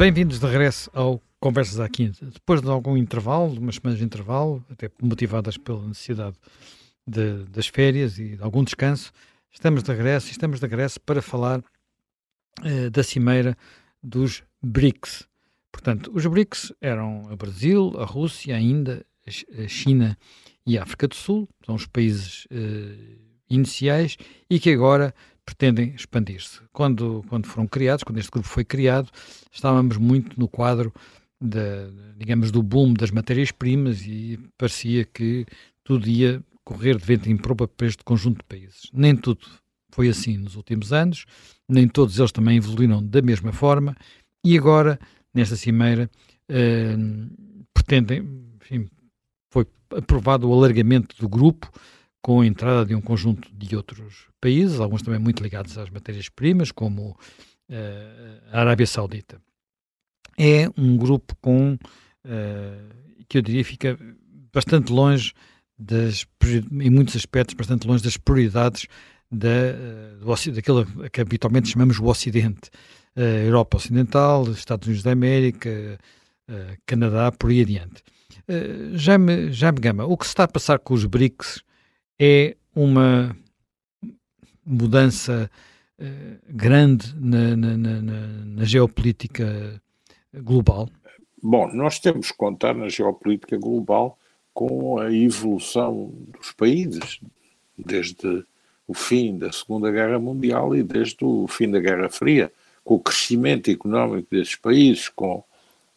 Bem-vindos de regresso ao Conversas à Quinta. Depois de algum intervalo, umas semanas de intervalo, até motivadas pela necessidade de, das férias e de algum descanso, estamos de regresso e estamos de regresso para falar uh, da cimeira dos BRICS. Portanto, os BRICS eram o Brasil, a Rússia, ainda a China e a África do Sul, são os países uh, iniciais e que agora pretendem expandir-se. Quando, quando foram criados, quando este grupo foi criado, estávamos muito no quadro, de, digamos, do boom das matérias-primas e parecia que tudo ia correr de vento em propa para este conjunto de países. Nem tudo foi assim nos últimos anos, nem todos eles também evoluíram da mesma forma e agora, nesta cimeira, eh, pretendem, enfim, foi aprovado o alargamento do grupo, com a entrada de um conjunto de outros países, alguns também muito ligados às matérias-primas, como uh, a Arábia Saudita. É um grupo com, uh, que eu diria, fica bastante longe das, em muitos aspectos, bastante longe das prioridades da, uh, daquilo que habitualmente chamamos o Ocidente. Uh, Europa Ocidental, Estados Unidos da América, uh, Canadá, por aí adiante. Uh, Jaime, Jaime Gama, o que se está a passar com os BRICS é uma mudança uh, grande na, na, na, na, geopolítica global? Bom, nós temos que contar na geopolítica global com a evolução dos países, desde o fim da Segunda Guerra Mundial e desde o fim da Guerra Fria, com o crescimento económico desses países, com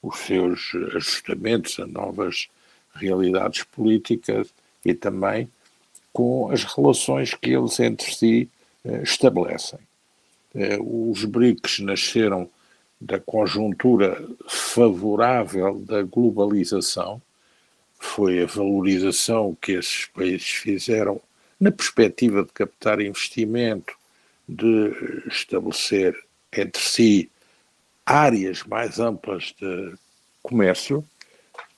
os seus ajustamentos a novas realidades políticas e também com as relações que eles entre si eh, estabelecem. Eh, os BRICS nasceram da conjuntura favorável da globalização, foi a valorização que esses países fizeram na perspectiva de captar investimento, de estabelecer entre si áreas mais amplas de comércio.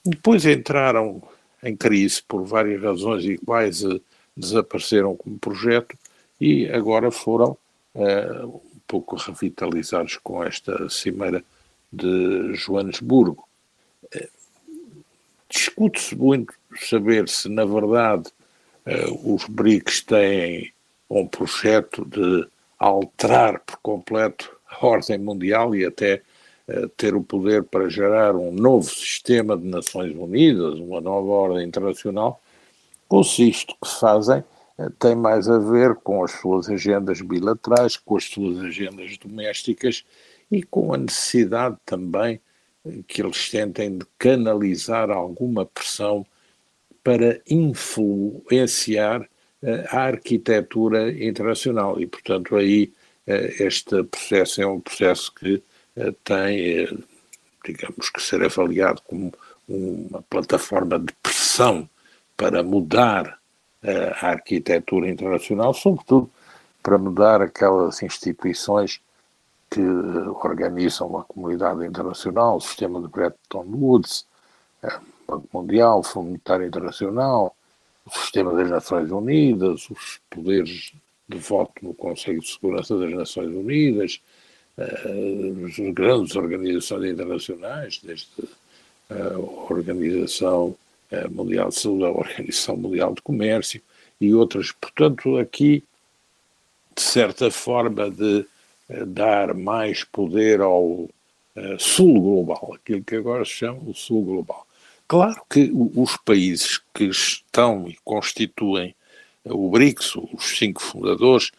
Depois entraram em crise por várias razões e quase desapareceram como projeto e agora foram uh, um pouco revitalizados com esta cimeira de Joanesburgo. Uh, Discute-se muito saber se, na verdade, uh, os BRICS têm um projeto de alterar por completo a ordem mundial e até ter o poder para gerar um novo sistema de Nações Unidas, uma nova ordem internacional, consiste que fazem eh, tem mais a ver com as suas agendas bilaterais, com as suas agendas domésticas e com a necessidade também eh, que eles tentem de canalizar alguma pressão para influenciar eh, a arquitetura internacional. E, portanto, aí este processo é um processo que tem, digamos, que ser avaliado como uma plataforma de pressão para mudar a arquitetura internacional, sobretudo para mudar aquelas instituições que organizam a comunidade internacional, o sistema de Bretton Woods, o Banco Mundial, o Fundo Monetário Internacional, o sistema das Nações Unidas, os poderes de voto no Conselho de Segurança das Nações Unidas, as grandes organizações internacionais, desde a Organização Mundial de Saúde, a Organização Mundial de Comércio e outras. Portanto, aqui, de certa forma, de uh, dar mais poder ao uh, Sul global, aquilo que agora se chama o Sul global. Claro que os países que estão e constituem o BRICS, os cinco fundadores,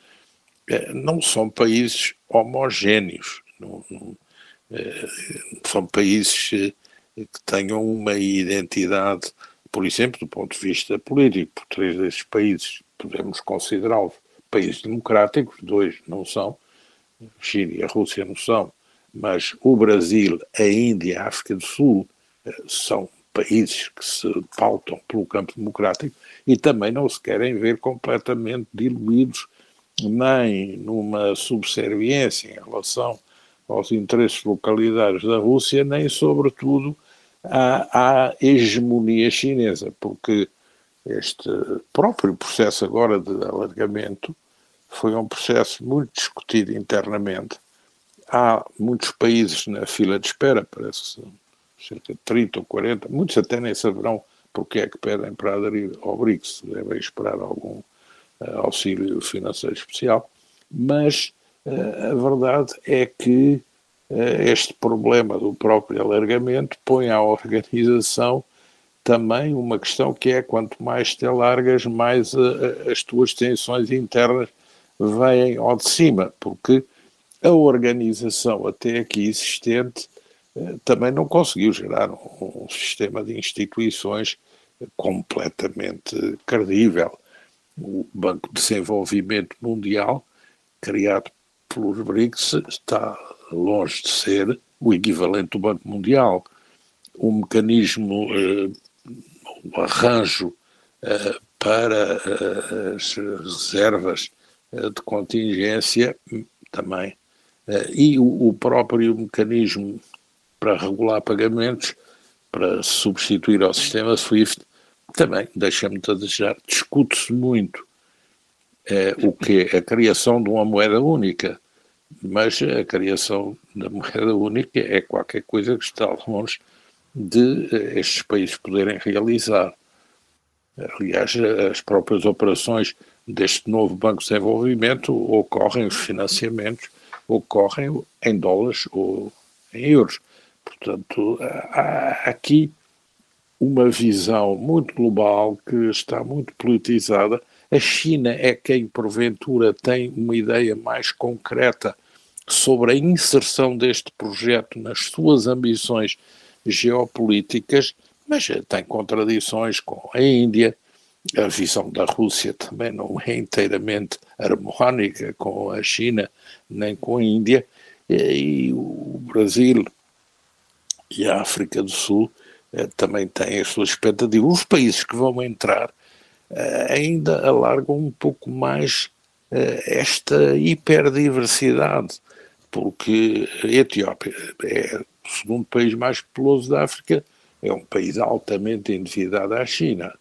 não são países homogéneos, não, não, são países que tenham uma identidade, por exemplo, do ponto de vista político, por três desses países podemos considerá-los países democráticos, dois não são, a China e a Rússia não são, mas o Brasil, a Índia a África do Sul eh, são países que se pautam pelo campo democrático e também não se querem ver completamente diluídos nem numa subserviência em relação aos interesses localizados da Rússia, nem, sobretudo, à, à hegemonia chinesa, porque este próprio processo agora de alargamento foi um processo muito discutido internamente. Há muitos países na fila de espera, parece cerca de 30 ou 40, muitos até nem saberão porque é que pedem para aderir ao BRICS, devem esperar algum uh, auxílio financeiro especial, mas uh, a verdade é que este problema do próprio alargamento põe à organização também uma questão que é quanto mais te alargas, mais as tuas tensões internas vêm ao de cima, porque a organização até aqui existente também não conseguiu gerar um, um sistema de instituições completamente credível. O Banco de Desenvolvimento Mundial, criado pelos BRICS, está longe de ser o equivalente do Banco Mundial. O mecanismo, eh, o arranjo eh, para eh, as reservas de contingência também. E o próprio mecanismo para regular pagamentos, para substituir ao sistema SWIFT, também deixa-me a desejar. Discute-se muito o que é a criação de uma moeda única, mas a criação da moeda única é qualquer coisa que está longe de eh, estes países poderem realizar. Aliás, as próprias operações deste novo Banco de Desenvolvimento ocorrem, os financiamentos ocorrem em dólares ou em euros. Portanto, há aqui uma visão muito global que está muito politizada. A China é quem, porventura, tem uma ideia mais concreta sobre a inserção deste projeto nas suas ambições geopolíticas, mas tem contradições com a Índia. A visão da Rússia também não é inteiramente harmónica com a China nem com a Índia. E o Brasil e a África do Sul eh, também têm as suas expectativas. Os países que vão entrar ainda alargam um pouco mais eh, esta hiperdiversidade, porque a Etiópia é o segundo país mais populoso da África, é um país altamente endividado à China.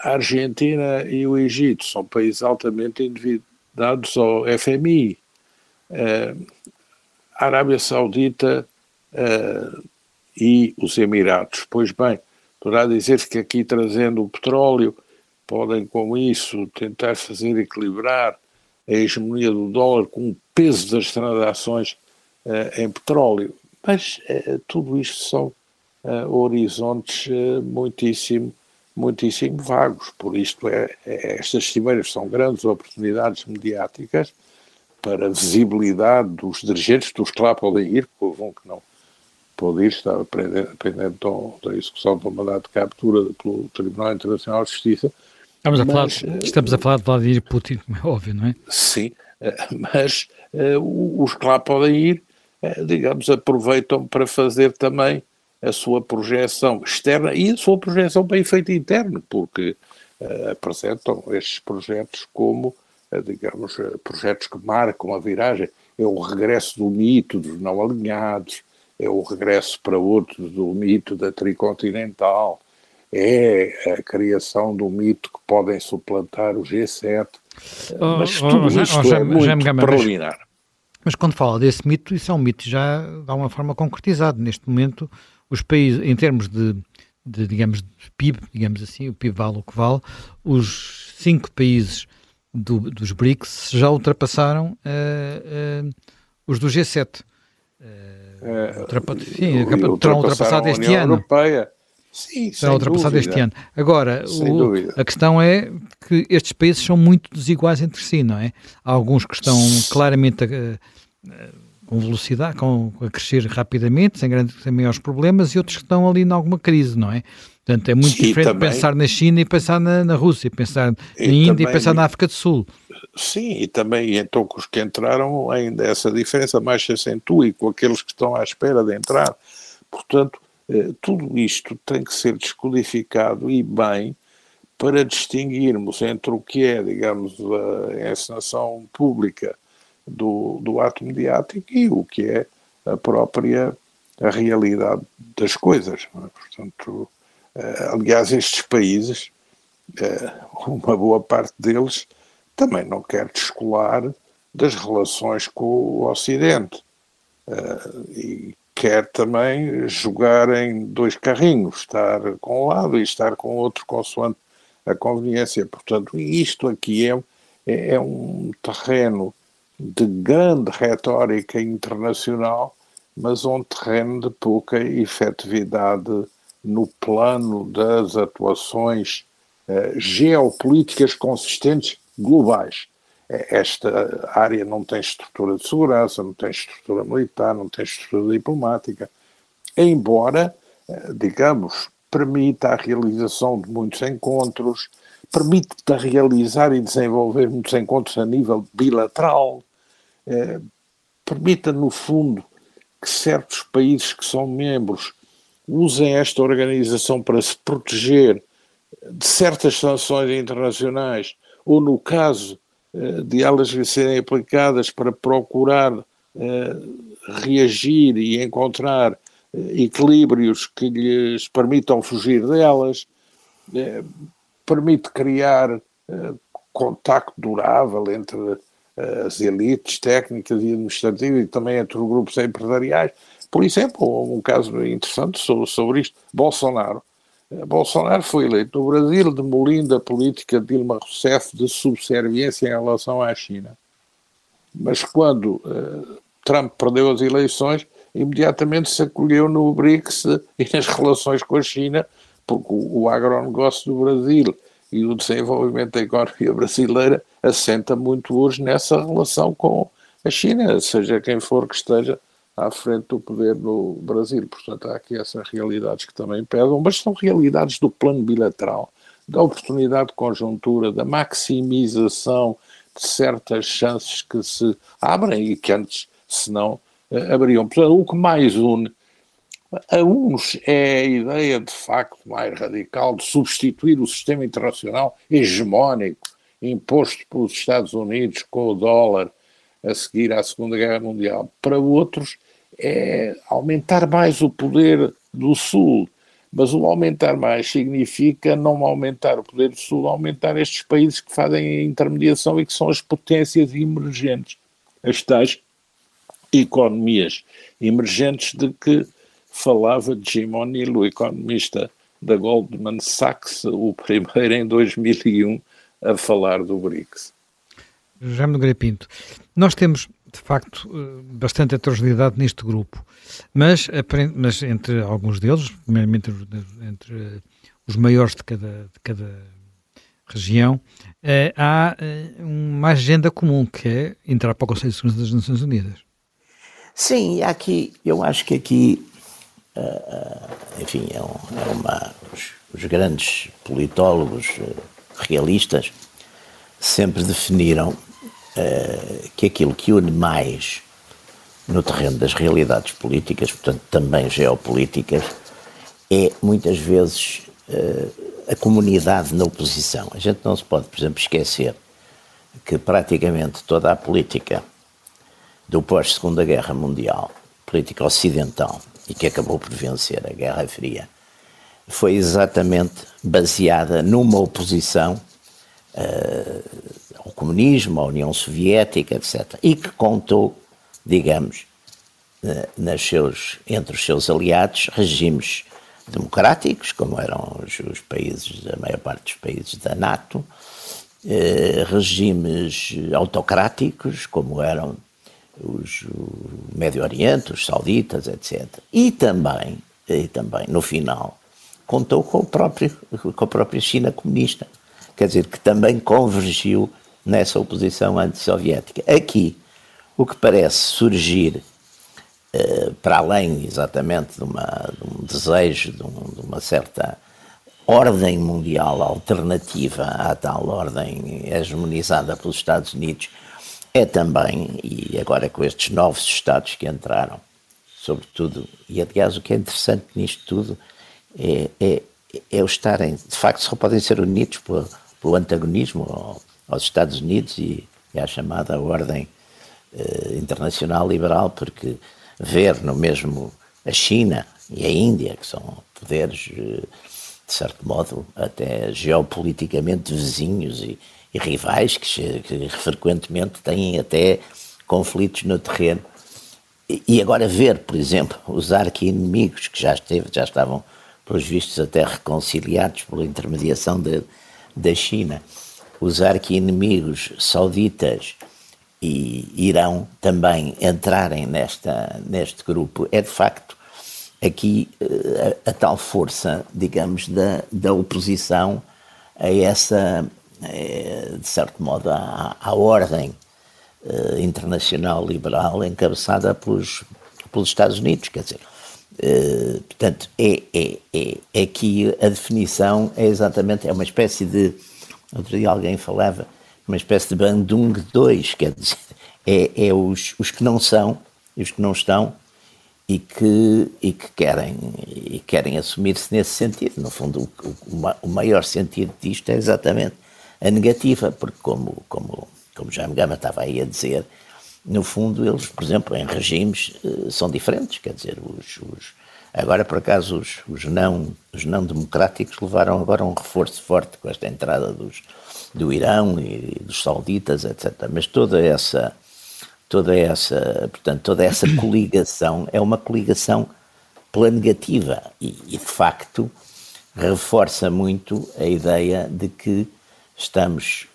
A Argentina e o Egito são países altamente endividados ao FMI. A Arábia Saudita e os Emirados. Pois bem, poderá dizer-se que aqui trazendo o petróleo podem com isso tentar fazer equilibrar a hegemonia do dólar com o peso das transações uh, em petróleo. Mas uh, tudo isto são uh, horizontes muitíssimo, muitíssimo vagos. Por isto, é, é, estas cimeiras são grandes oportunidades mediáticas para visibilidade dos dirigentes, dos que lá podem ir, que houve um que não pode ir, estava pendente da execução de um mandato de captura pelo Tribunal Internacional de Justiça. Estamos a, mas, falar, estamos a falar de Vladimir Putin, como é óbvio, não é? Sim, eh, mas uh, os que lá podem ir, uh, digamos, aproveitam para fazer também a sua projeção externa e a sua projeção bem feita interna, porque uh, apresentam estes projetos como, digamos, projetos que marcam a viragem. É o regresso do mito dos não alinhados, é o regresso para outros do mito da tricontinental, é a criação do mito que podem suplantar o G7. Oh, mas oh, tudo oh, isto oh, é muito Gama, preliminar. Mas, mas quando fala desse mito, isso é um mito já de alguma forma concretizado. Neste momento, os países, em termos de, de digamos, de PIB, digamos assim, o PIB vale o que vale, os cinco países do, dos BRICS já ultrapassaram uh, uh, os do G7. Uh, Uh, sim, terão ultrapassado este ano. Europeia. Sim, será ultrapassado este ano. Agora, o, a questão é que estes países são muito desiguais entre si, não é? Há alguns que estão claramente a, a, com velocidade, com, a crescer rapidamente, sem grandes, sem maiores problemas, e outros que estão ali em alguma crise, não é? Portanto, é muito diferente também, pensar na China e pensar na, na Rússia, pensar na Índia também, e pensar na África do Sul. Sim, e também então com os que entraram ainda essa diferença mais se acentua e com aqueles que estão à espera de entrar. Portanto, eh, tudo isto tem que ser descodificado e bem para distinguirmos entre o que é, digamos, a encenação pública do, do ato mediático e o que é a própria a realidade das coisas. É? Portanto, eh, aliás, estes países, eh, uma boa parte deles, também não quer descolar das relações com o Ocidente. uh, e quer também jogar em dois carrinhos, estar com um lado e estar com outro consoante a conveniência. Portanto, isto aqui é, é, é um terreno de grande retórica internacional, mas um terreno de pouca efetividade no plano das atuações eh, geopolíticas consistentes globais. Eh, esta área não tem estrutura de segurança, não tem estrutura militar, não tem estrutura diplomática, embora, eh, digamos, permita a realização de muitos encontros, permite realizar e desenvolver muitos encontros a nível bilateral, eh, permita, no fundo, que certos países que são membros usem esta organização para se proteger de certas sanções internacionais, ou no caso eh, de elas serem aplicadas para procurar eh, reagir e encontrar eh, equilíbrios que lhes permitam fugir delas, permite criar contacto durável entre as elites técnicas e administrativas e também entre os grupos empresariais. Por exemplo, um caso interessante sobre, sobre isto, Bolsonaro. Bolsonaro foi eleito no Brasil demolindo a política de Dilma Rousseff de subserviência em relação à China. Mas quando uh, Trump perdeu as eleições, imediatamente se acolheu no BRICS e nas relações com a China, porque o, o agronegócio do Brasil e o desenvolvimento da economia brasileira assenta muito hoje nessa relação com a China, seja quem for que esteja à frente do poder no Brasil. Portanto, há aqui essas realidades que também pesam, mas são realidades do plano bilateral, da oportunidade de conjuntura, da maximização de certas chances que se abrem e que antes, se não, eh, abriam. Portanto, o que mais une a uns é a ideia, de facto, mais radical de substituir o sistema internacional hegemónico imposto pelos Estados Unidos com o dólar a seguir à Segunda Guerra Mundial. Para outros, é aumentar mais o poder do Sul. Mas o aumentar mais significa não aumentar o poder do Sul, aumentar estes países que fazem a intermediação e que são as potências emergentes, as tais economias emergentes de que falava Jim O'Neill, o economista da Goldman Sachs, o primeiro em 2001 a falar do BRICS. Jaime Nogueira Pinto, nós temos de facto eh, bastante heterogeneidade neste grupo, mas, mas entre alguns deles, primeiramente entre os maiores de cada, de cada região, eh, há eh, uma agenda comum que é entrar para o Conselho de Segurança das Nações Unidas. Sim, aqui, eu acho que aqui, enfim, é, é uma, os, os, grandes politólogos realistas sempre definiram uh, que aquilo que une mais no terreno das realidades políticas, portanto também geopolíticas, é muitas vezes uh, a comunidade na oposição. A gente não se pode, por exemplo, esquecer que praticamente toda a política do pós-Segunda Guerra Mundial, política ocidental, e que acabou por vencer a Guerra Fria, foi exatamente baseada numa oposição uh, ao comunismo, à União Soviética, etc. E que contou, digamos, uh, nas seus, entre os seus aliados, regimes democráticos, como eram os, os países, a maior parte dos países da NATO, uh, regimes autocráticos, como eram os, o Médio Oriente, os sauditas, etc. E também, e também, no final, contou com, o próprio, com a própria China comunista, quer dizer, que também convergiu nessa oposição antissoviética. Aqui, o que parece surgir, eh, para além exatamente de, uma, de um desejo, de, um, de, uma certa ordem mundial alternativa à tal ordem hegemonizada pelos Estados Unidos, é também, e agora com estes novos Estados que entraram, sobretudo, e aliás o que é interessante nisto tudo é, é, é o estarem, de facto, só podem ser unidos pelo, pelo antagonismo aos Estados Unidos e, e à chamada ordem eh, internacional liberal, porque ver no mesmo a China e a Índia, que são poderes, eh, de certo modo, até geopoliticamente vizinhos e, e rivais, que, que frequentemente têm até conflitos no terreno. E agora ver, por exemplo, os arqui-inimigos que já, esteve, já estavam, pelos vistos, até reconciliados por intermediação da China, os arqui-inimigos sauditas e Irão também entrarem nesta, neste grupo, é de facto aqui eh, a, a tal força, digamos, da, da oposição a essa, eh, de certo modo, à, à ordem uh, internacional liberal encabeçada pelos, pelos Estados Unidos, quer dizer, uh, portanto, é, é, é, é aqui a definição é exatamente, é uma espécie de, outro dia alguém falava, uma espécie de Bandung 2, quer dizer, é, é os, os que não são os que não estão e que, e que querem, e querem assumir-se nesse sentido. No fundo, o, o, o, maior sentido disto é exatamente a negativa, porque como, como como Jaime Gama estava aí a dizer, no fundo eles, por exemplo, em regimes eh, são diferentes, quer dizer, os, os agora por acaso os, os, não, os não democráticos levaram agora um reforço forte com esta entrada dos, do Irão e dos sauditas, etc. Mas toda essa, toda essa, portanto, toda essa coligação é uma coligação pela negativa e, e de facto reforça muito a ideia de que estamos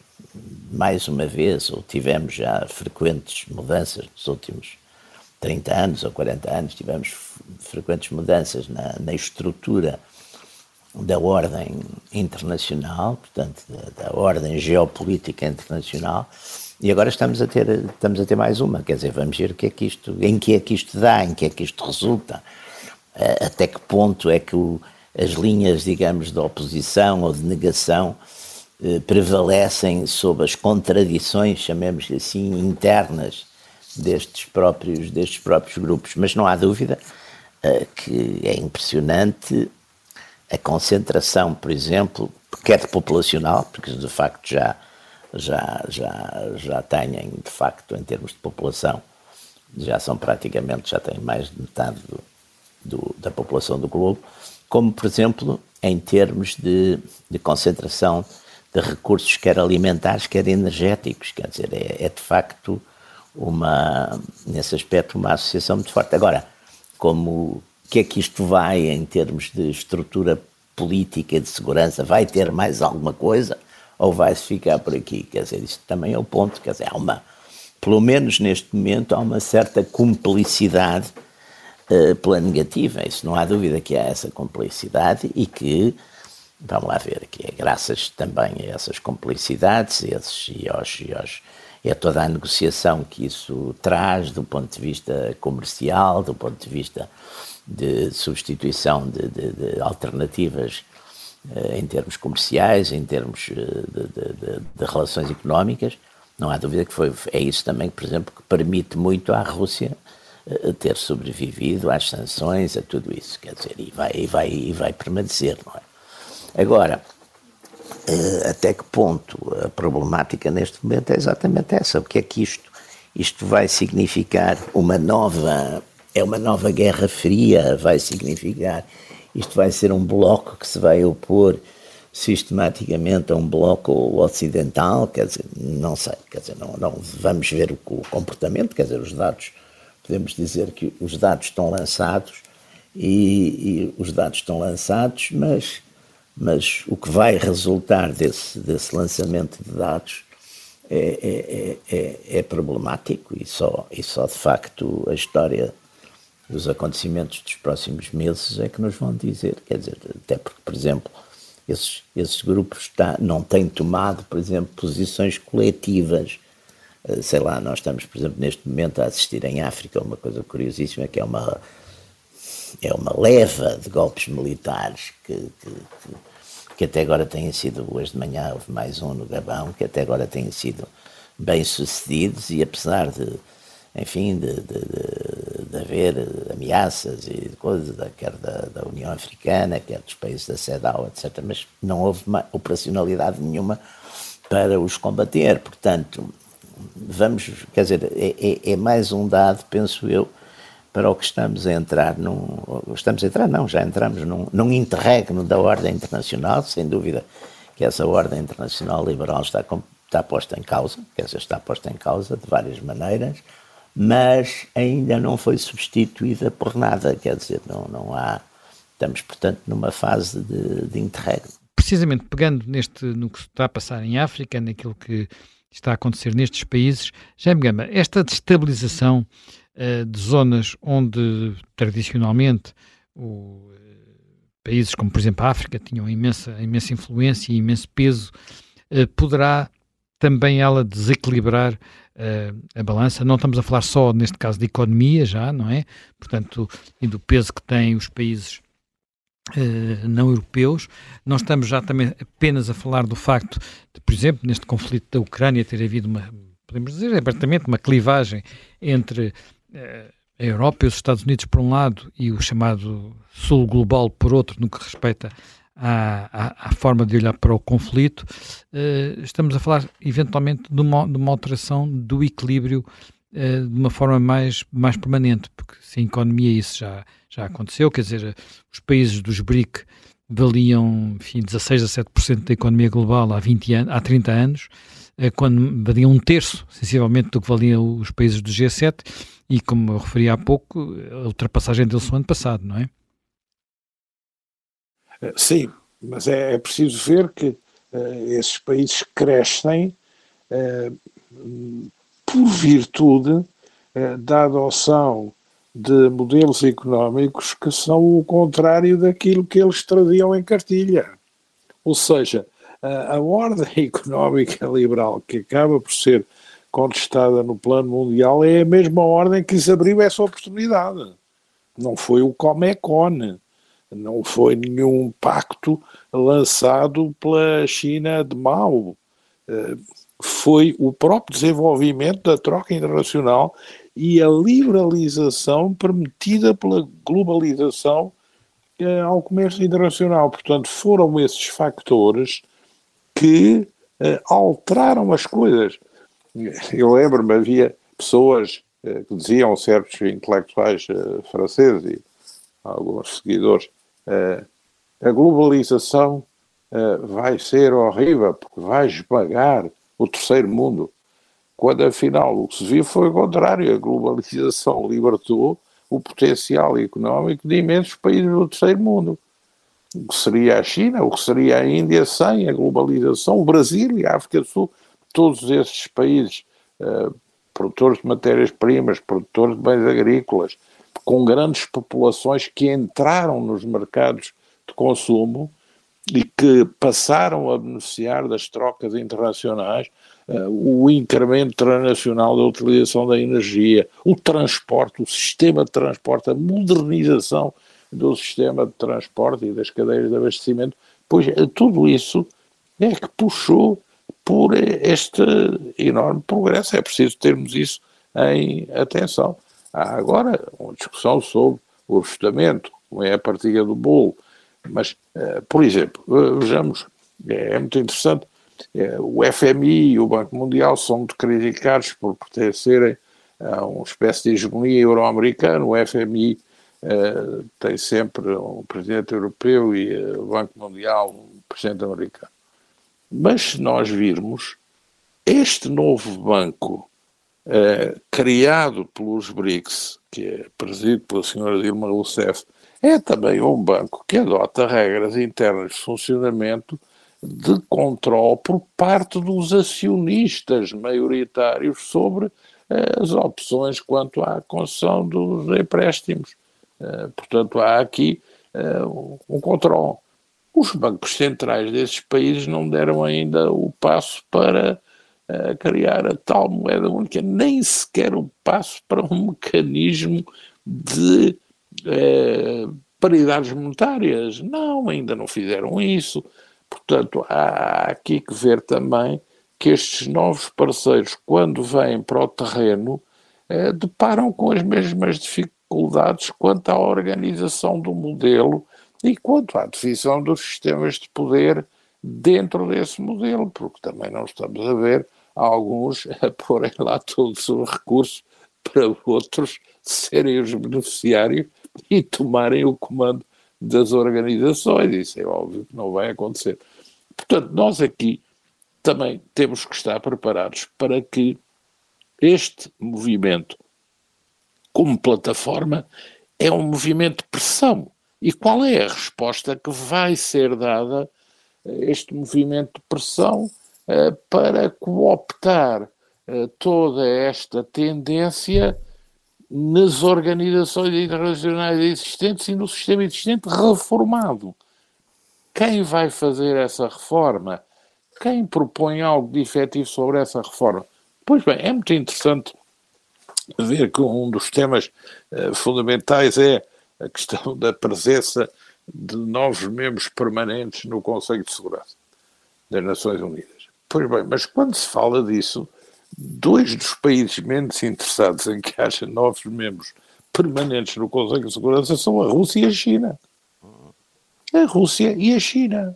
mais uma vez, ou tivemos já frequentes mudanças nos últimos 30 anos ou 40 anos, tivemos frequentes mudanças na, na estrutura da ordem internacional, portanto, da, da, ordem geopolítica internacional, e agora estamos a ter estamos a ter mais uma, quer dizer, vamos ver que é que isto, em que é que isto dá, em que é que isto resulta, até que ponto é que o, as linhas, digamos, de oposição ou de negação eh, prevalecem sobre as contradições, chamemos assim, internas destes próprios, destes próprios grupos. Mas não há dúvida uh, que é impressionante a concentração, por exemplo, quer populacional, porque de facto já, já, já, já têm, de facto, em termos de população, já são praticamente, já têm mais de metade do, do, da população do globo, como, por exemplo, em termos de, de concentração de recursos, quer alimentares, quer energéticos. Quer dizer, é, é, de facto uma, nesse aspecto, uma associação muito forte. Agora, como que é que isto vai em termos de estrutura política e de segurança? Vai ter mais alguma coisa ou vai-se ficar por aqui? Quer dizer, isto também é o ponto. Quer dizer, há uma, pelo menos neste momento, há uma certa cumplicidade uh, pela negativa. Isso não há dúvida que há essa cumplicidade e que vamos lá ver, que é graças também a essas complicidades esses, e, aos, e, aos, a toda a negociação que isso traz do ponto de vista comercial, do ponto de vista de substituição de, de, de alternativas eh, em termos comerciais, em termos eh, de, de, relações económicas, não há dúvida que foi, é isso também, por exemplo, que permite muito à Rússia eh, ter sobrevivido às sanções, a tudo isso, quer dizer, e vai, e vai, e vai permanecer, não é? Agora, até que ponto a problemática neste momento é exatamente essa? O que é que isto, isto vai significar? Uma nova, é uma nova guerra fria, vai significar, isto vai ser um bloco que se vai opor sistematicamente a um bloco ocidental, quer dizer, não sei, quer dizer, não, não vamos ver o, o comportamento, quer dizer, os dados, podemos dizer que os dados estão lançados e, e os dados estão lançados, mas mas o que vai resultar desse, desse lançamento de dados é, é, é, é, problemático e só, e só de facto a história dos acontecimentos dos próximos meses é que nos vão dizer, quer dizer, até porque, por exemplo, esses, esses grupos está, não têm tomado, por exemplo, posições coletivas. Sei lá, nós estamos, por exemplo, neste momento a assistir em África uma coisa curiosíssima que é uma é uma leva de golpes militares que, que, que, até agora têm sido, hoje de manhã houve mais um no Gabão, que até agora têm sido bem sucedidos e apesar de, enfim, de, de, de, de haver ameaças e coisas, quer da, da, União Africana, quer dos países da CEDAW, etc., mas não houve operacionalidade nenhuma para os combater. Portanto, vamos, quer dizer, é, é, é mais um dado, penso eu, para o que estamos a entrar num, estamos a entrar não, já entramos num, num interregno da ordem internacional, sem dúvida que essa ordem internacional liberal está, está posta em causa, quer dizer, está posta em causa de várias maneiras, mas ainda não foi substituída por nada, quer dizer, não, não há. Estamos, portanto, numa fase de, de interregno. Precisamente pegando neste, no que está a passar em África, naquilo que está a acontecer nestes países, Jaime Gama, esta destabilização de zonas onde tradicionalmente o, uh, países como, por exemplo, a África tinham imensa, imensa influência e imenso peso, uh, poderá também ela desequilibrar a balança. Não estamos a falar só, neste caso, de economia já, não é? Portanto, e do peso que têm os países uh, não europeus. Não estamos já também apenas a falar do facto de, por exemplo, neste conflito da Ucrânia ter havido uma, podemos dizer abertamente, uma clivagem entre a Europa e os Estados Unidos por um lado e o chamado Sul Global por outro, no que respeita à, à, à, forma de olhar para o conflito, uh, estamos a falar eventualmente de uma, de uma alteração do equilíbrio uh, de uma forma mais, mais permanente, porque se a economia isso já, já aconteceu, quer dizer, os países dos BRIC valiam enfim, 16 a 7% da economia global há, 20 anos, há 30 anos, quando valiam um terço, sensivelmente, do que valiam os países do G7, e como eu referi há pouco, a ultrapassagem deles no ano passado, não é? Eh, sim, mas é, é preciso ver que uh, esses países crescem uh, por virtude uh, da adoção de modelos económicos que são o contrário daquilo que eles traziam em cartilha. Ou seja, a ordem económica liberal que acaba por ser contestada no plano mundial é a mesma ordem que lhes abriu essa oportunidade. Não foi o Comecon, não foi nenhum pacto lançado pela China de Mao. Eh, foi o próprio desenvolvimento da troca internacional e a liberalização permitida pela globalização eh, ao comércio internacional. Portanto, foram esses fatores que eh, alteraram as coisas. Eu lembro-me, havia pessoas que diziam, certos intelectuais franceses e alguns seguidores, uh, a globalização uh, vai ser horrível, porque vai esmagar o terceiro mundo. Quando afinal o que se viu foi o contrário, a globalização libertou o potencial económico de imensos países do terceiro mundo. O que seria a China, o que seria a Índia sem a globalização, o Brasil e a África do Sul, todos esses países uh, produtores de matérias-primas, produtores de bens agrícolas, com grandes populações que entraram nos mercados de consumo e que passaram a beneficiar das trocas internacionais, uh, o incremento transnacional da utilização da energia, o transporte, o sistema de transporte, a modernização do sistema de transporte e das cadeias de abastecimento, pois uh, tudo isso é que puxou por este enorme progresso. É preciso termos isso em atenção. Há agora uma discussão sobre o ajustamento, como é a partilha do bolo. Mas, uh, por exemplo, uh, vejamos, é, é, muito interessante, o FMI e o Banco Mundial são muito criticados por pertencerem a uma espécie de hegemonia euro-americana. O FMI tem sempre um presidente europeu e o Banco Mundial um presidente americano. Mas se nós virmos, este novo banco eh, criado pelos BRICS, que é presidido pela senhora Dilma Rousseff, é também um banco que adota regras internas de funcionamento de controle por parte dos acionistas maioritários sobre uh, as opções quanto à concessão dos empréstimos. Uh, portanto, há aqui uh, um controle. Os bancos centrais desses países não deram ainda o passo para a criar a tal moeda única, nem sequer o passo para um mecanismo de eh, paridades monetárias. Não, ainda não fizeram isso. Portanto, há aqui que ver também que estes novos parceiros, quando vêm para o terreno, eh, deparam com as mesmas dificuldades quanto à organização do modelo e quanto à definição dos sistemas de poder dentro desse modelo, porque também não estamos a ver alguns a porem lá todos os recursos para outros serem os beneficiários e tomarem o comando das organizações. Isso é óbvio que não vai acontecer. Portanto, nós aqui também temos que estar preparados para que este movimento como plataforma, é um movimento de pressão. E qual é a resposta que vai ser dada a este movimento de pressão uh, para cooptar uh, toda esta tendência nas organizações internacionais existentes e no sistema existente reformado? Quem vai fazer essa reforma? Quem propõe algo de efetivo sobre essa reforma? Pois bem, é muito interessante ver que um dos temas uh, fundamentais é a questão da presença de novos membros permanentes no Conselho de Segurança das Nações Unidas. Pois bem, mas quando se fala disso, dois dos países menos interessados em que haja novos membros permanentes no Conselho de Segurança são a Rússia e a China. A Rússia e a China.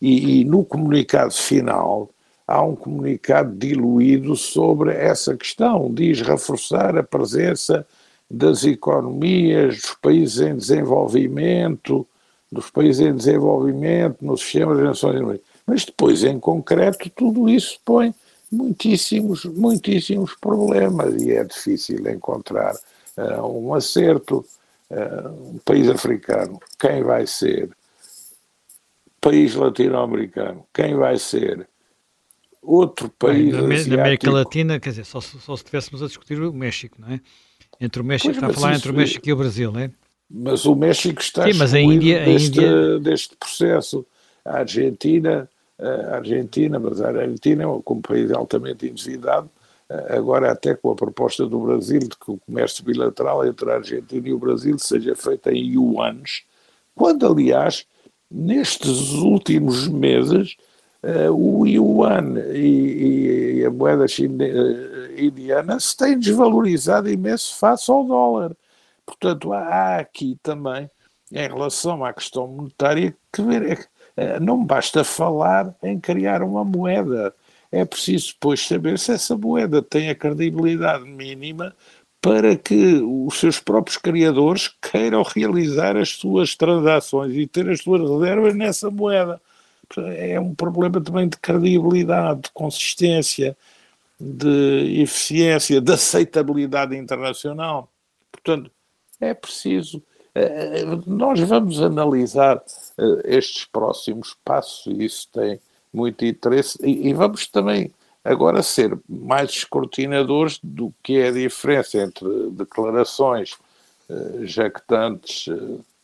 E, e no comunicado final, há um comunicado diluído sobre essa questão, diz reforçar a presença das economias dos países em desenvolvimento, dos países em desenvolvimento no sistema das Nações Unidas. Mas depois, em concreto, tudo isso põe muitíssimos, muitíssimos problemas e é difícil encontrar uh, um acerto. Uh, um país africano, quem vai ser? País latino-americano, quem vai ser? outro país. Na, na, América Latina, quer dizer, só, só se estivéssemos a discutir o México, não é? Entre o México, pois, está a falar entre o México e o Brasil, não é? Mas o México está Sim, mas a Índia, deste, a Índia... deste processo. A Argentina, a Argentina, mas a Argentina, como país altamente endividado, agora até com a proposta do Brasil de que o comércio bilateral entre a Argentina e o Brasil seja feito em yuans, quando, aliás, nestes últimos meses, uh, o yuan e, e, a moeda chine, uh, indiana se têm desvalorizado imenso face ao dólar. Portanto, há aqui também, em relação à questão monetária, que ver, uh, não basta falar em criar uma moeda. É preciso depois saber se essa moeda tem a credibilidade mínima para que os seus próprios criadores queiram realizar as suas transações e ter as suas reservas nessa moeda é um problema também de credibilidade, de consistência, de eficiência, de aceitabilidade internacional. Portanto, é preciso. Eh, eh, nós vamos analisar eh, estes próximos passos e isso tem muito interesse e vamos também agora ser mais escrutinadores do que é a diferença entre declarações jactantes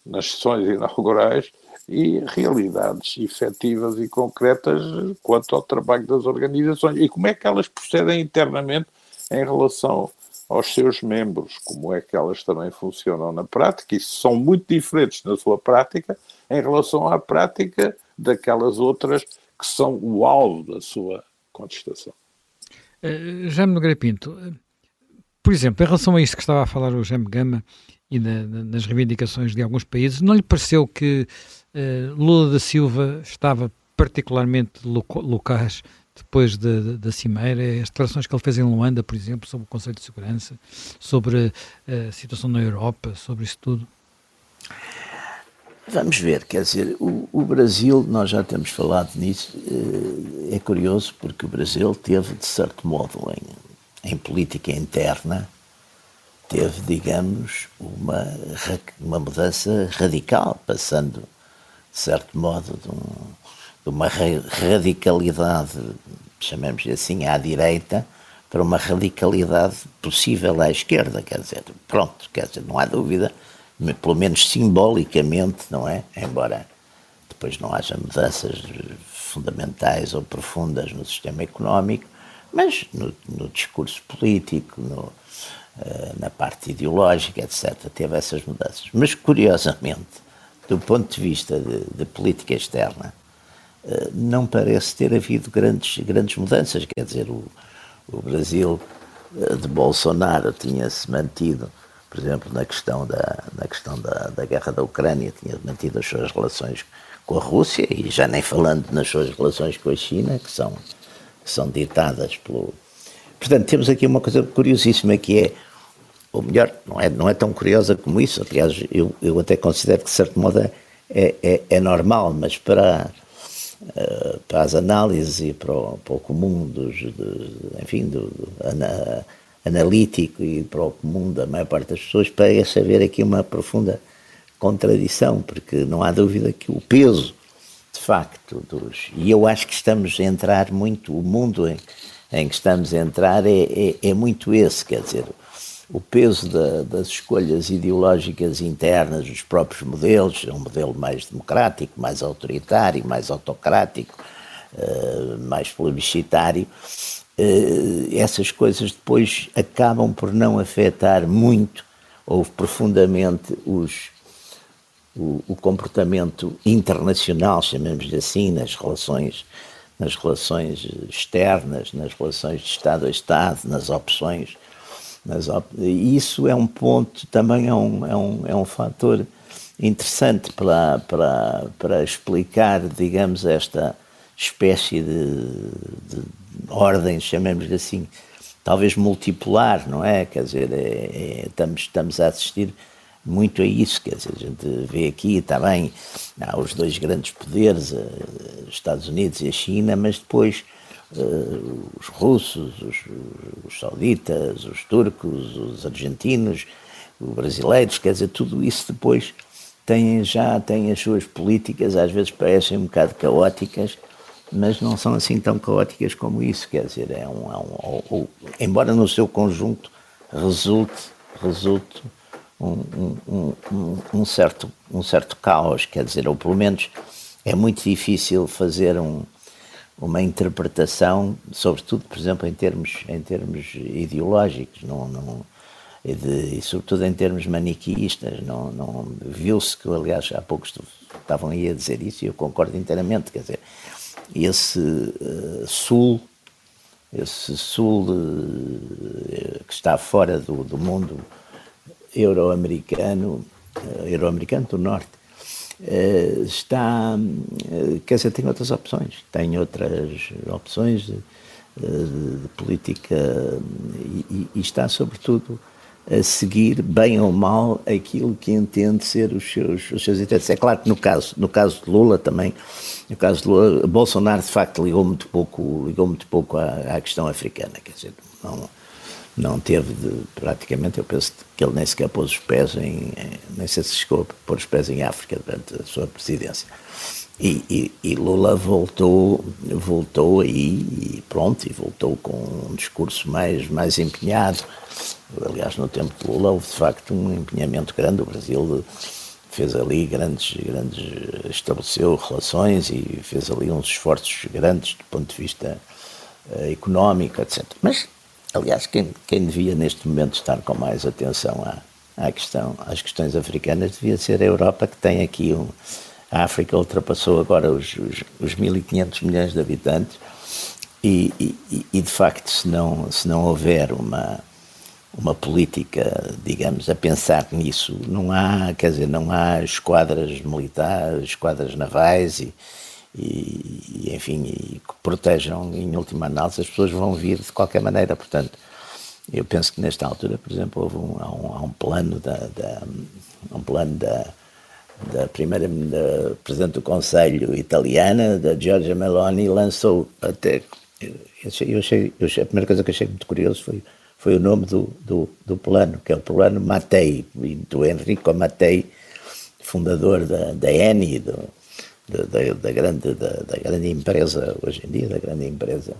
nas sessões inaugurais e realidades efetivas e concretas quanto ao trabalho das organizações. E como é que elas procedem internamente em relação aos seus membros, como é que elas também funcionam na prática, e são muito diferentes na sua prática em relação à prática daquelas outras que são o alvo da sua contestação. Uh, Jaime Nogueira Pinto, por exemplo, em relação a isto que estava a falar o Jaime Gama e na, na, nas reivindicações de alguns países, não lhe pareceu que Lula da Silva estava particularmente locais depois da, da Cimeira, as declarações que ele fez em Luanda, por exemplo, sobre o Conselho de Segurança, sobre eh, a situação na Europa, sobre isso tudo? Vamos ver, quer dizer, o, o, Brasil, nós já temos falado nisso, eh, é curioso porque o Brasil teve, de certo modo, em, em política interna, teve, digamos, uma, uma mudança radical, passando de certo modo, de, um, de uma radicalidade, chamemos assim, à direita, para uma radicalidade possível à esquerda, quer dizer, pronto, quer dizer, não há dúvida, pelo menos simbolicamente, não é? Embora depois não haja mudanças fundamentais ou profundas no sistema económico, mas no, no discurso político, no, eh, na parte ideológica, etc., teve essas mudanças. Mas, curiosamente, do ponto de vista de, de política externa, eh, não parece ter havido grandes, grandes mudanças. Quer dizer, o, o Brasil eh, de Bolsonaro tinha-se mantido, por exemplo, na questão, da, na questão da, da guerra da Ucrânia, tinha mantido as suas relações com a Rússia e já nem falando nas suas relações com a China, que são, que são ditadas pelo. Portanto, temos aqui uma coisa curiosíssima que é ou melhor, não é, não é tão curiosa como isso. Aliás, eu, eu até considero que, de certo modo, é, é, é normal, mas para, uh, para as análises e para o, para o comum dos, de, enfim, do, analítico e para o comum da maior parte das pessoas, parece haver aqui uma profunda contradição, porque não há dúvida que o peso, de facto, dos. E eu acho que estamos a entrar muito, o mundo em, em que estamos a entrar é, é, é muito esse, quer dizer, o peso da, das escolhas ideológicas internas dos próprios modelos, é um modelo mais democrático, mais autoritário, mais autocrático, uh, mais plebiscitário, uh, essas coisas depois acabam por não afetar muito ou profundamente os, o, o comportamento internacional, chamemos-lhe assim, nas relações nas relações externas, nas relações de Estado a Estado, nas opções op... Isso é um ponto, também é um, é um, é um fator interessante para, para, para explicar, digamos, esta espécie de, de ordem, chamemos-lhe assim, talvez multipolar, não é? Quer dizer, é, é, estamos, estamos a assistir muito a isso, quer dizer, a gente vê aqui também há os dois grandes poderes, eh, Estados Unidos e a China, mas depois uh, os russos, os, os, sauditas, os turcos, os argentinos, os brasileiros, quer dizer, tudo isso depois tem, já tem as suas políticas, às vezes parecem um bocado caóticas, mas não são assim tão caóticas como isso, quer dizer, é um, é um, um embora no seu conjunto resulte, resulte um, certo, um certo caos, quer dizer, ou pelo menos é muito difícil fazer um, uma interpretação, sobretudo, por exemplo, em termos, em termos ideológicos, não, não, e, de, e sobretudo em termos maniqueístas. Não, não, Viu-se que, aliás, há poucos estavam aí a dizer isso e eu concordo inteiramente. Quer dizer, esse uh, Sul, esse Sul uh, que está fora do, do mundo euro-americano, uh, euro-americano do Norte, está, eh, quer dizer, tem outras opções, tem outras opções de, de, de política e, e, está, sobretudo, a seguir, bem ou mal, aquilo que entende ser os seus, os seus interesses. É claro que no caso, no caso de Lula também, no caso de Lula, Bolsonaro de facto ligou muito pouco, ligou muito pouco à, à questão africana, quer dizer, não, não teve de, praticamente, eu penso que ele nem sequer pôs os pés em, nem sei se chegou a pôr os pés em África durante a sua presidência. E, e, e, Lula voltou, voltou aí e pronto, e voltou com um discurso mais, mais empenhado. Aliás, no tempo de Lula houve de facto um empenhamento grande, o Brasil fez ali grandes, grandes, estabeleceu relações e fez ali uns esforços grandes do ponto de vista uh, económico, etc. Mas Aliás, quem, quem devia neste momento estar com mais atenção à, à questão, às questões africanas devia ser a Europa, que tem aqui um. A África ultrapassou agora os, os, os 1.500 milhões de habitantes e, e, e, de facto, se não, se não houver uma, uma política, digamos, a pensar nisso, não há, quer dizer, não há esquadras militares, esquadras navais e, e, enfim, e que protejam, em última análise, as pessoas vão vir de qualquer maneira. Portanto, eu penso que nesta altura, por exemplo, houve um, há, um, há um plano da, da, um plano da, da primeira da Presidente do Conselho italiana, da Giorgia Meloni, lançou até. Eu achei, eu achei, a primeira coisa que achei muito curioso foi, foi o nome do, do, do plano, que é o plano Mattei, do Enrico Mattei, fundador da, da ENI, do, da, da, grande, da, da, grande empresa, hoje em dia, da grande empresa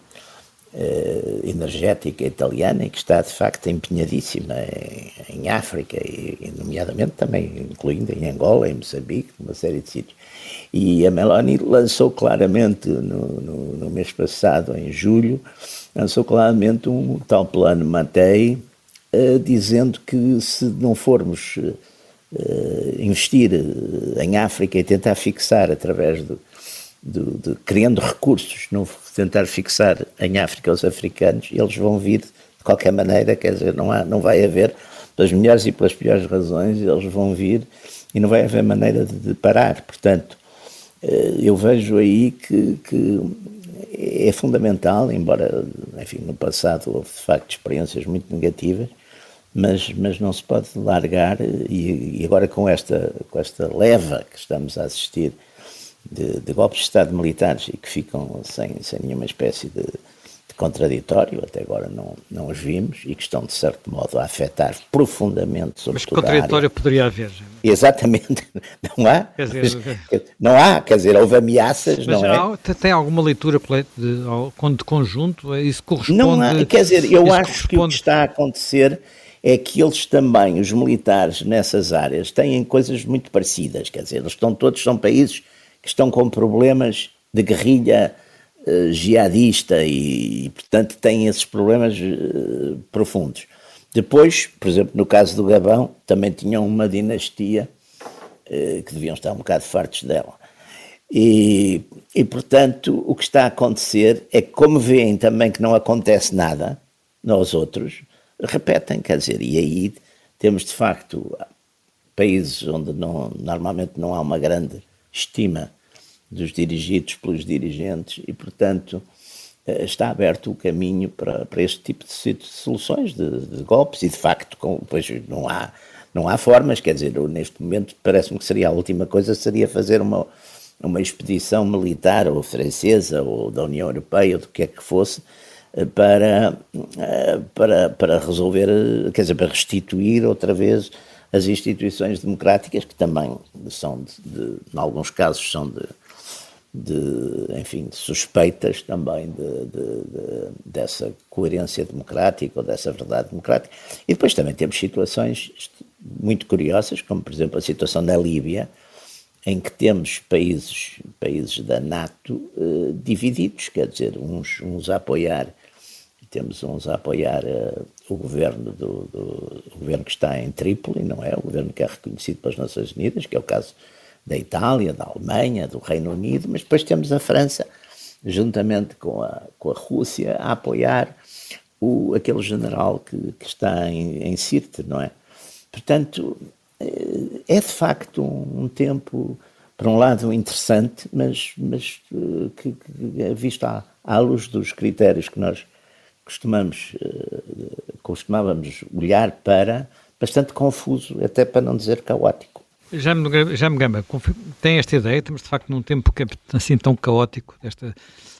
eh, energética italiana que está de facto empenhadíssima em, em África e, e, nomeadamente também incluindo em Angola, em Moçambique, uma série de sítios. E a Meloni lançou claramente no, no, no mês passado, em julho, lançou claramente um tal plano Matei, eh, dizendo que se não formos uh, investir eh, em África e tentar fixar através do, de criando recursos, não tentar fixar em África os africanos, eles vão vir de qualquer maneira, quer dizer, não, há, não vai haver, pelas melhores e pelas piores razões, eles vão vir e não vai haver maneira de, de parar. Portanto, uh, eu vejo aí que, que é fundamental, embora, enfim, no passado houve de facto experiências muito negativas, mas, mas não se pode largar, e, e, agora com esta, com esta leva que estamos a assistir de, de golpes de Estado militares e que ficam sem, sem nenhuma espécie de, de contraditório, até agora não, não os vimos, e que estão, de certo modo, a afetar profundamente sobre Mas contraditório poderia haver. Exatamente, não há? Quer dizer, não há, quer dizer, houve ameaças, Mas não há, é? Tem alguma leitura de, de, de conjunto? É isso corresponde? Não há, quer dizer, eu acho que o que está a acontecer é que eles também, os militares nessas áreas, têm coisas muito parecidas, quer dizer, eles estão todos, são países que estão com problemas de guerrilha uh, jihadista e, e, portanto, têm esses problemas uh, profundos. Depois, por exemplo, no caso do Gabão, também tinham uma dinastia uh, que deviam estar um bocado fartos dela. E, e, portanto, o que está a acontecer é que, como veem também que não acontece nada nós outros, repetem, quer dizer, e aí temos de facto países onde não, normalmente não há uma grande estima dos dirigidos pelos dirigentes e, portanto, eh, está aberto o caminho para, para este tipo de soluções, de, de golpes, e de facto, com, pois não há, não há formas, quer dizer, neste momento parece-me que seria a última coisa, seria fazer uma, uma expedição militar, ou francesa, ou da União Europeia, ou do que é que fosse, para, para, para resolver, quer dizer, para restituir outra vez as instituições democráticas, que também são, de, de em alguns casos, são de, de, enfim, de suspeitas também de, dessa coerência democrática ou dessa verdade democrática. E depois também temos situações muito curiosas, como por exemplo a situação da Líbia, em que temos países, países da NATO eh, divididos, quer dizer, uns, uns a apoiar, temos uns a apoiar eh, o governo do, do o governo que está em Trípoli, não é? O governo que é reconhecido pelas Nações Unidas, que é o caso da Itália, da Alemanha, do Reino Unido, mas depois temos a França, juntamente com a, com a Rússia, a apoiar o, aquele general que, que está em, em Sirte, não é? Portanto, eh, é de facto um, um tempo, por um lado, interessante, mas, mas eh, que, que é visto à, à luz dos critérios que nós costumamos, eh, costumávamos olhar para, bastante confuso, até para não dizer caótico. Já me, já me gamba, tem esta ideia, temos de facto num tempo que é assim tão caótico, esta,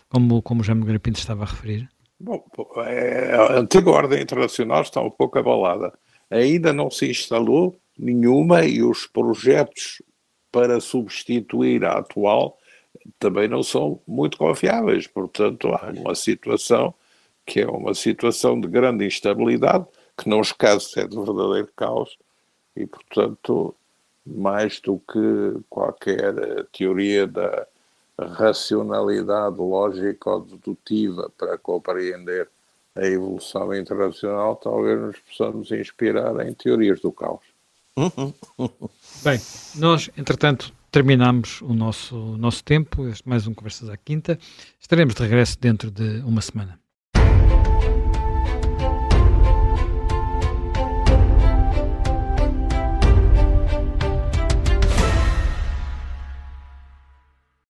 como, como já me Pinto estava a referir? Bom, é, a antiga ordem internacional está um pouco abalada. Ainda não se instalou nenhuma e os projetos para substituir a atual também não são muito confiáveis. Portanto, há uma situação que é uma situação de grande instabilidade, que não escassa é de verdadeiro caos, e, portanto, mais do que qualquer eh, teoria da racionalidade lógica ou dedutiva para compreender a evolução internacional, talvez nos possamos inspirar em teorias do caos. Bem, nós, entretanto, terminamos o nosso, nosso tempo, este mais um Conversas à Quinta. Estaremos de regresso dentro de uma semana.